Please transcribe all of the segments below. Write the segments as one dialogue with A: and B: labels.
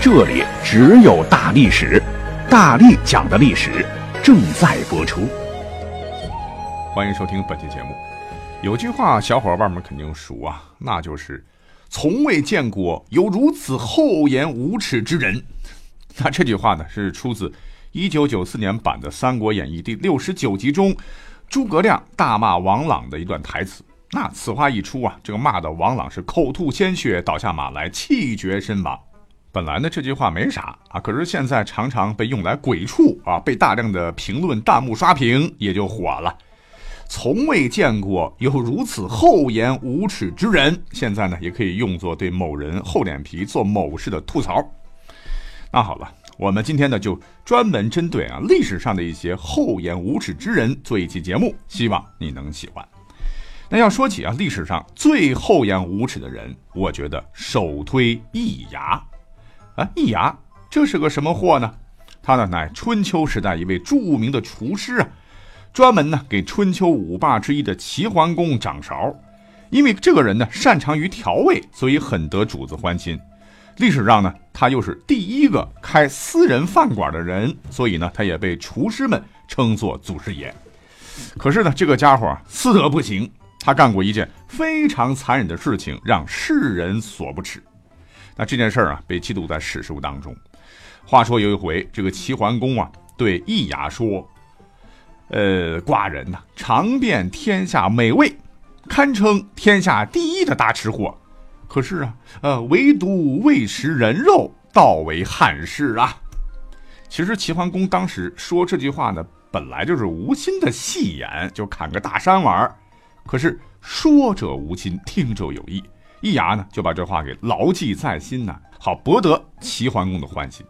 A: 这里只有大历史，大力讲的历史正在播出。
B: 欢迎收听本期节目。有句话，小伙伴们肯定熟啊，那就是“从未见过有如此厚颜无耻之人”。那这句话呢，是出自一九九四年版的《三国演义》第六十九集中，诸葛亮大骂王朗的一段台词。那此话一出啊，这个骂的王朗是口吐鲜血，倒下马来，气绝身亡。本来呢这句话没啥啊，可是现在常常被用来鬼畜啊，被大量的评论弹幕刷屏，也就火了。从未见过有如此厚颜无耻之人。现在呢，也可以用作对某人厚脸皮做某事的吐槽。那好了，我们今天呢就专门针对啊历史上的一些厚颜无耻之人做一期节目，希望你能喜欢。那要说起啊，历史上最厚颜无耻的人，我觉得首推易牙。啊，易牙这是个什么货呢？他呢乃春秋时代一位著名的厨师啊，专门呢给春秋五霸之一的齐桓公掌勺。因为这个人呢擅长于调味，所以很得主子欢心。历史上呢，他又是第一个开私人饭馆的人，所以呢，他也被厨师们称作祖师爷。可是呢，这个家伙私德不行。他干过一件非常残忍的事情，让世人所不齿。那这件事儿啊，被记录在史书当中。话说有一回，这个齐桓公啊，对易牙说：“呃，寡人呐，尝遍天下美味，堪称天下第一的大吃货。可是啊，呃，唯独未食人肉，倒为憾事啊。”其实齐桓公当时说这句话呢，本来就是无心的戏言，就砍个大山玩儿。可是说者无心，听者有意。易牙呢就把这话给牢记在心呐，好博得齐桓公的欢心。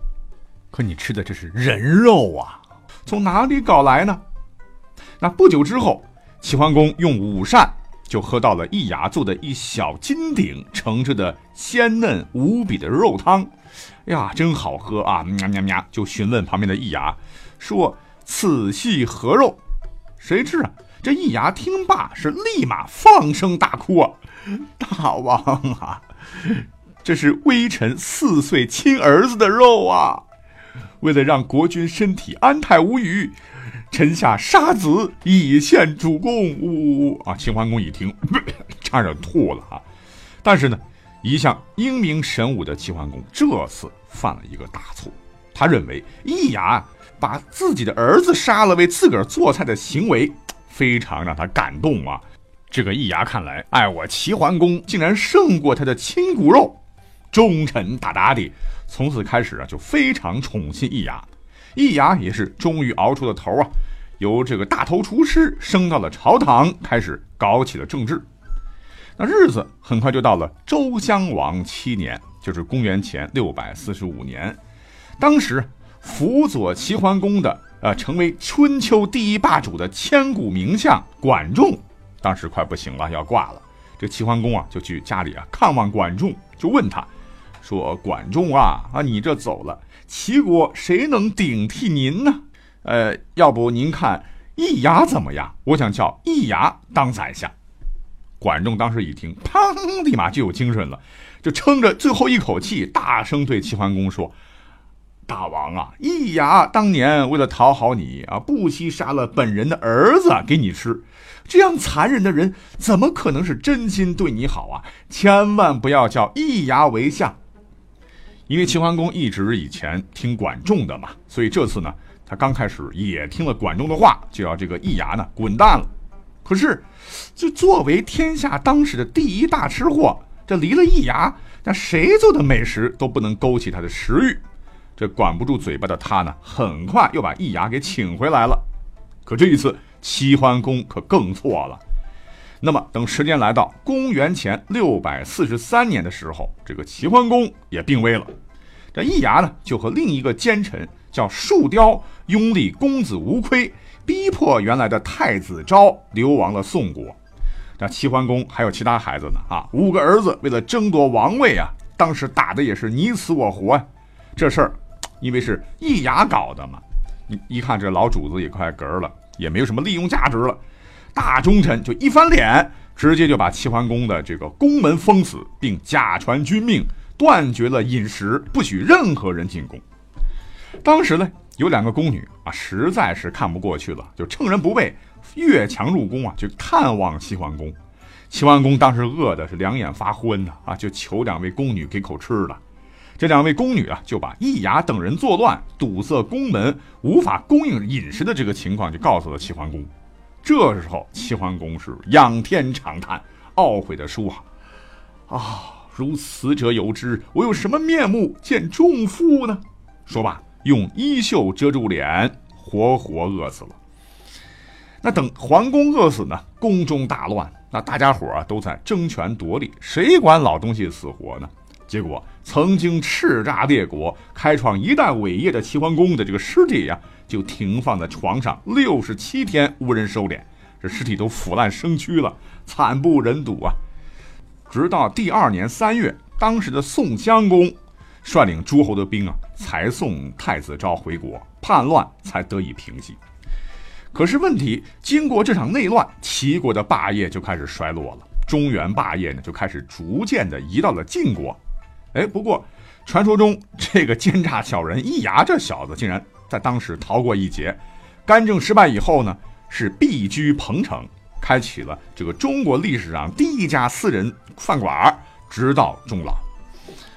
B: 可你吃的这是人肉啊，从哪里搞来呢？那不久之后，齐桓公用午膳就喝到了易牙做的一小金鼎盛着的鲜嫩无比的肉汤。呀，真好喝啊！喵喵喵，就询问旁边的易牙，说：“此系何肉？”谁知啊？这易牙听罢，是立马放声大哭啊！大王啊，这是微臣四岁亲儿子的肉啊！为了让国君身体安泰无虞，臣下杀子以献主公。呜呜啊！秦桓公一听，差点吐了啊！但是呢，一向英明神武的齐桓公这次犯了一个大错，他认为易牙把自己的儿子杀了为自个儿做菜的行为。非常让他感动啊！这个易牙看来爱我齐桓公竟然胜过他的亲骨肉，忠臣大大的，从此开始啊就非常宠信易牙。易牙也是终于熬出了头啊，由这个大头厨师升到了朝堂，开始搞起了政治。那日子很快就到了周襄王七年，就是公元前六百四十五年，当时辅佐齐桓公的。呃，成为春秋第一霸主的千古名相管仲，当时快不行了，要挂了。这齐桓公啊，就去家里啊看望管仲，就问他，说：“管仲啊，啊，你这走了，齐国谁能顶替您呢？呃，要不您看易牙怎么样？我想叫易牙当宰相。”管仲当时一听，砰，立马就有精神了，就撑着最后一口气，大声对齐桓公说。大王啊，易牙当年为了讨好你啊，不惜杀了本人的儿子给你吃，这样残忍的人怎么可能是真心对你好啊？千万不要叫易牙为相。因为齐桓公一直以前听管仲的嘛，所以这次呢，他刚开始也听了管仲的话，就要这个易牙呢滚蛋了。可是，就作为天下当时的第一大吃货，这离了易牙，那谁做的美食都不能勾起他的食欲。这管不住嘴巴的他呢，很快又把易牙给请回来了。可这一次，齐桓公可更错了。那么，等时间来到公元前六百四十三年的时候，这个齐桓公也病危了。这易牙呢，就和另一个奸臣叫树雕拥立公子无亏，逼迫原来的太子昭流亡了宋国。这齐桓公还有其他孩子呢啊，五个儿子为了争夺王位啊，当时打的也是你死我活呀。这事儿因为是易牙搞的嘛，你一看这老主子也快嗝了，也没有什么利用价值了。大忠臣就一翻脸，直接就把齐桓公的这个宫门封死，并假传君命。断绝了饮食，不许任何人进宫。当时呢，有两个宫女啊，实在是看不过去了，就趁人不备，越墙入宫啊，去探望齐桓公。齐桓公当时饿的是两眼发昏呐，啊，就求两位宫女给口吃了。这两位宫女啊，就把易牙等人作乱，堵塞宫门，无法供应饮食的这个情况，就告诉了齐桓公。这时候，齐桓公是仰天长叹，懊悔的说：“啊啊。”如此者有之，我有什么面目见众妇呢？说罢，用衣袖遮住脸，活活饿死了。那等桓公饿死呢？宫中大乱，那大家伙啊都在争权夺利，谁管老东西死活呢？结果，曾经叱咤列国、开创一代伟业的齐桓公的这个尸体呀，就停放在床上六十七天，无人收敛，这尸体都腐烂生蛆了，惨不忍睹啊！直到第二年三月，当时的宋襄公率领诸侯的兵啊，才送太子昭回国，叛乱才得以平息。可是问题，经过这场内乱，齐国的霸业就开始衰落了，中原霸业呢就开始逐渐的移到了晋国。哎，不过传说中这个奸诈小人易牙这小子，竟然在当时逃过一劫，干政失败以后呢，是避居彭城。开启了这个中国历史上第一家私人饭馆，直到终老。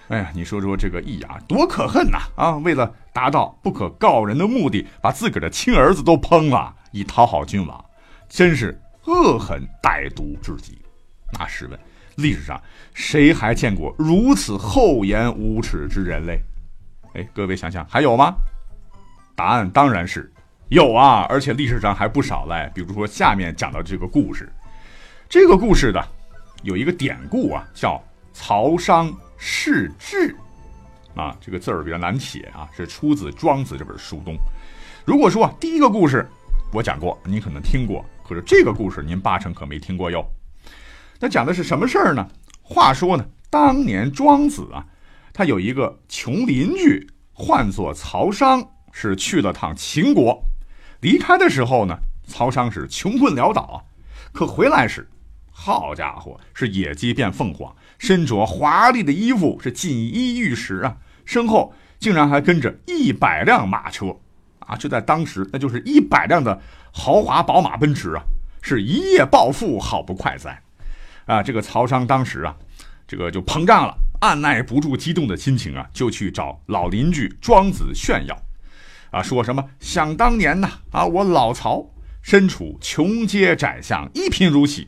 B: 哎呀，你说说这个易牙多可恨呐！啊，为了达到不可告人的目的，把自个儿的亲儿子都烹了，以讨好君王，真是恶狠歹毒至极。那试问，历史上谁还见过如此厚颜无耻之人类？哎，各位想想，还有吗？答案当然是。有啊，而且历史上还不少嘞。比如说下面讲的这个故事，这个故事的有一个典故啊，叫“曹商弑智”，啊，这个字儿比较难写啊，是出自《庄子》这本书中。如果说第一个故事我讲过，您可能听过，可是这个故事您八成可没听过哟。那讲的是什么事儿呢？话说呢，当年庄子啊，他有一个穷邻居，唤作曹商，是去了趟秦国。离开的时候呢，曹商是穷困潦倒啊，可回来时，好家伙，是野鸡变凤凰，身着华丽的衣服，是锦衣玉食啊，身后竟然还跟着一百辆马车啊！就在当时，那就是一百辆的豪华宝马奔驰啊，是一夜暴富，好不快哉啊！这个曹商当时啊，这个就膨胀了，按耐不住激动的心情啊，就去找老邻居庄子炫耀。啊，说什么？想当年呐，啊，我老曹身处穷街窄巷，一贫如洗，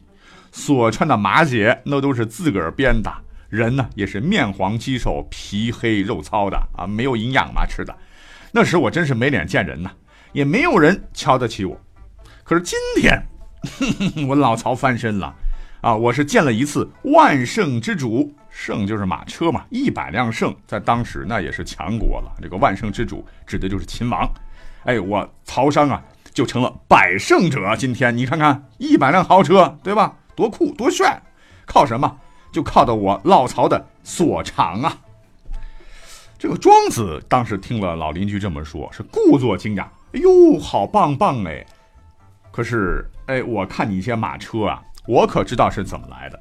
B: 所穿的麻鞋那都是自个儿编的，人呢也是面黄肌瘦、皮黑肉糙的啊，没有营养嘛吃的。那时我真是没脸见人呐，也没有人瞧得起我。可是今天，我老曹翻身了。啊，我是见了一次万圣之主，圣就是马车嘛，一百辆圣，在当时那也是强国了。这个万圣之主指的就是秦王。哎，我曹商啊，就成了百胜者。今天你看看，一百辆豪车，对吧？多酷多炫！靠什么？就靠的我老曹的所长啊！这个庄子当时听了老邻居这么说，是故作惊讶。哎呦，好棒棒哎！可是，哎，我看你一些马车啊。我可知道是怎么来的，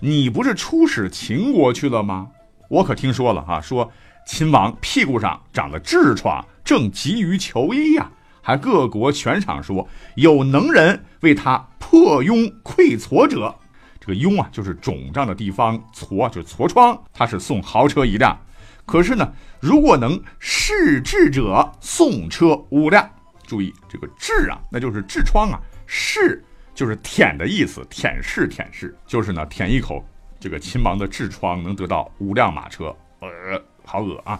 B: 你不是出使秦国去了吗？我可听说了啊，说秦王屁股上长了痔疮，正急于求医呀，还各国悬赏说有能人为他破痈溃痤者。这个痈啊，就是肿胀的地方，痤就是痤疮，他是送豪车一辆。可是呢，如果能试痔者，送车五辆。注意这个痔啊，那就是痔疮啊，试。就是舔的意思，舔舐舔舐，就是呢，舔一口这个秦王的痔疮，能得到五辆马车，呃，好恶啊！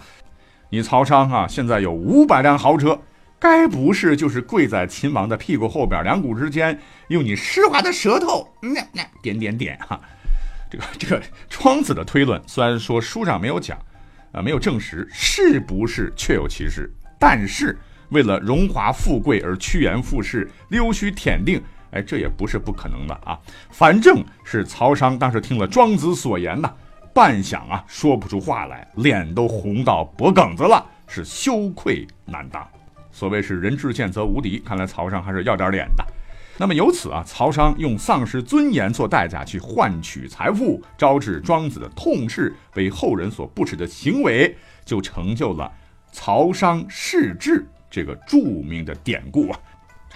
B: 你曹商啊，现在有五百辆豪车，该不是就是跪在秦王的屁股后边，两股之间，用你湿滑的舌头，那那点点点哈？这个这个庄子的推论，虽然说书上没有讲，呃，没有证实是不是确有其事，但是为了荣华富贵而趋炎附势、溜须舔腚，哎，这也不是不可能的啊。反正是曹商当时听了庄子所言呐，半晌啊说不出话来，脸都红到脖梗子了，是羞愧难当。所谓是人至贱则无敌，看来曹商还是要点脸的。那么由此啊，曹商用丧失尊严做代价去换取财富，招致庄子的痛斥，为后人所不耻的行为，就成就了曹商世志这个著名的典故啊，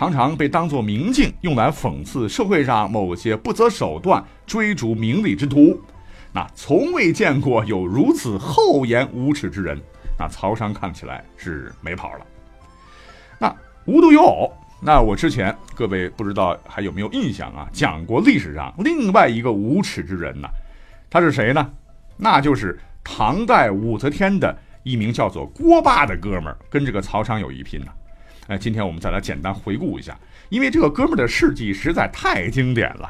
B: 常常被当作明镜，用来讽刺社会上某些不择手段追逐名利之徒。那从未见过有如此厚颜无耻之人。那曹商看起来是没跑了。那无独有偶。那我之前各位不知道还有没有印象啊？讲过历史上另外一个无耻之人呢，他是谁呢？那就是唐代武则天的一名叫做郭霸的哥们儿，跟这个曹商有一拼呢。哎，今天我们再来简单回顾一下，因为这个哥们儿的事迹实在太经典了。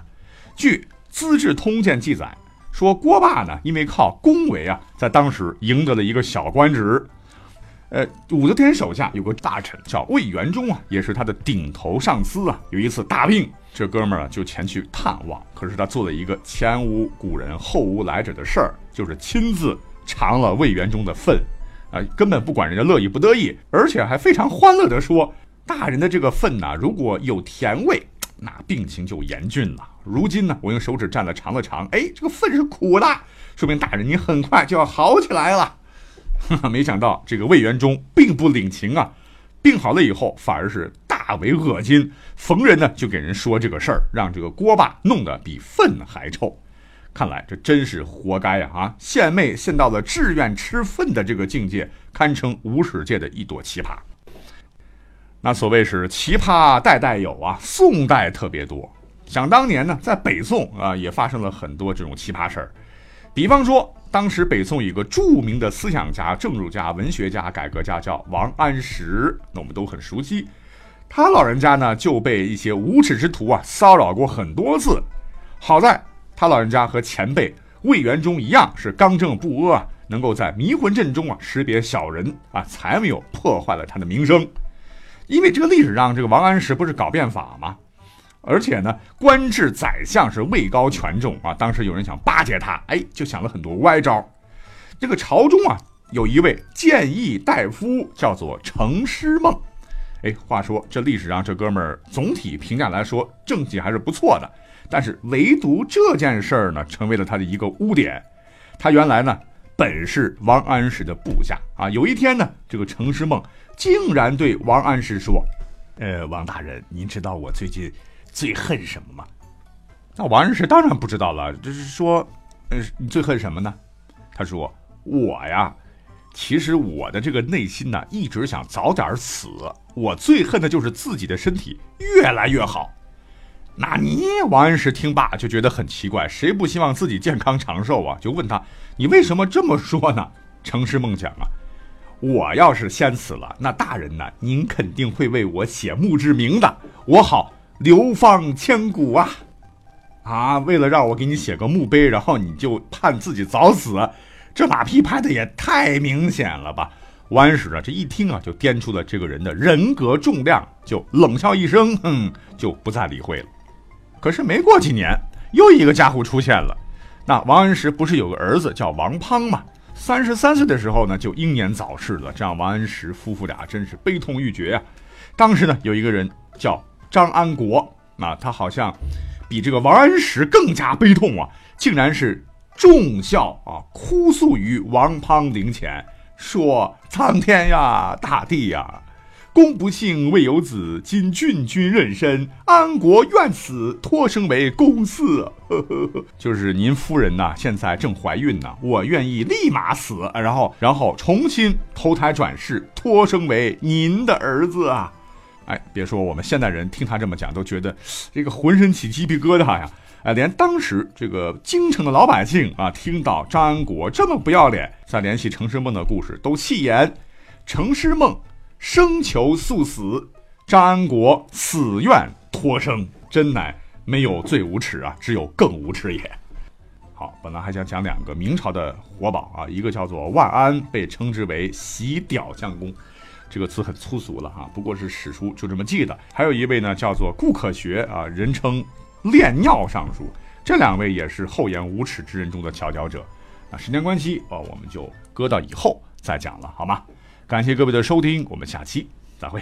B: 据《资治通鉴》记载，说郭霸呢，因为靠恭维啊，在当时赢得了一个小官职。呃，武则天手下有个大臣叫魏元忠啊，也是他的顶头上司啊。有一次大病，这哥们儿啊就前去探望。可是他做了一个前无古人后无来者的事儿，就是亲自尝了魏元忠的粪，啊，根本不管人家乐意不得意，而且还非常欢乐地说：“大人的这个粪呐，如果有甜味，那病情就严峻了。如今呢，我用手指蘸了尝了尝，哎，这个粪是苦的，说明大人你很快就要好起来了。”没想到这个魏元忠并不领情啊，病好了以后反而是大为恶心，逢人呢就给人说这个事儿，让这个锅巴弄得比粪还臭。看来这真是活该呀！啊，献媚献到了志愿吃粪的这个境界，堪称无史界的一朵奇葩。那所谓是奇葩代代有啊，宋代特别多。想当年呢，在北宋啊，也发生了很多这种奇葩事儿，比方说。当时北宋一个著名的思想家、政治家、文学家、改革家，叫王安石，那我们都很熟悉。他老人家呢就被一些无耻之徒啊骚扰过很多次。好在他老人家和前辈魏元忠一样是刚正不阿，能够在迷魂阵中啊识别小人啊，才没有破坏了他的名声。因为这个历史上这个王安石不是搞变法吗？而且呢，官至宰相是位高权重啊。当时有人想巴结他，哎，就想了很多歪招。这个朝中啊，有一位谏议大夫，叫做程师梦。哎，话说这历史上这哥们儿总体评价来说政绩还是不错的，但是唯独这件事儿呢，成为了他的一个污点。他原来呢本是王安石的部下啊。有一天呢，这个程师梦竟然对王安石说：“呃，王大人，您知道我最近……”最恨什么吗？那王安石当然不知道了。就是说，呃，你最恨什么呢？他说：“我呀，其实我的这个内心呢，一直想早点死。我最恨的就是自己的身体越来越好。”那你王安石听罢就觉得很奇怪，谁不希望自己健康长寿啊？就问他：“你为什么这么说呢？”程师梦讲啊：“我要是先死了，那大人呢，您肯定会为我写墓志铭的，我好。”流芳千古啊！啊，为了让我给你写个墓碑，然后你就盼自己早死，这马屁拍的也太明显了吧！王安石啊，这一听啊，就掂出了这个人的人格重量，就冷笑一声，哼，就不再理会了。可是没过几年，又一个家伙出现了。那王安石不是有个儿子叫王滂吗？三十三岁的时候呢，就英年早逝了，这让王安石夫妇俩真是悲痛欲绝呀。当时呢，有一个人叫。张安国啊，他好像比这个王安石更加悲痛啊！竟然是重孝啊，哭诉于王滂灵前，说：“苍天呀，大地呀，公不幸未有子，今郡君妊娠，安国愿死，托生为公嗣。就是您夫人呐，现在正怀孕呢，我愿意立马死，然后然后重新投胎转世，托生为您的儿子啊！”哎，别说我们现代人听他这么讲，都觉得这个浑身起鸡皮疙瘩呀！哎，连当时这个京城的老百姓啊，听到张安国这么不要脸，再联系程师梦的故事，都戏言：程师梦生求速死，张安国死愿托生，真乃没有最无耻啊，只有更无耻也。好，本来还想讲两个明朝的活宝啊，一个叫做万安，被称之为洗屌相公，这个词很粗俗了哈，不过是史书就这么记的。还有一位呢，叫做顾可学啊，人称炼尿尚书，这两位也是厚颜无耻之人中的佼佼者。啊，时间关系哦，我们就搁到以后再讲了，好吗？感谢各位的收听，我们下期再会。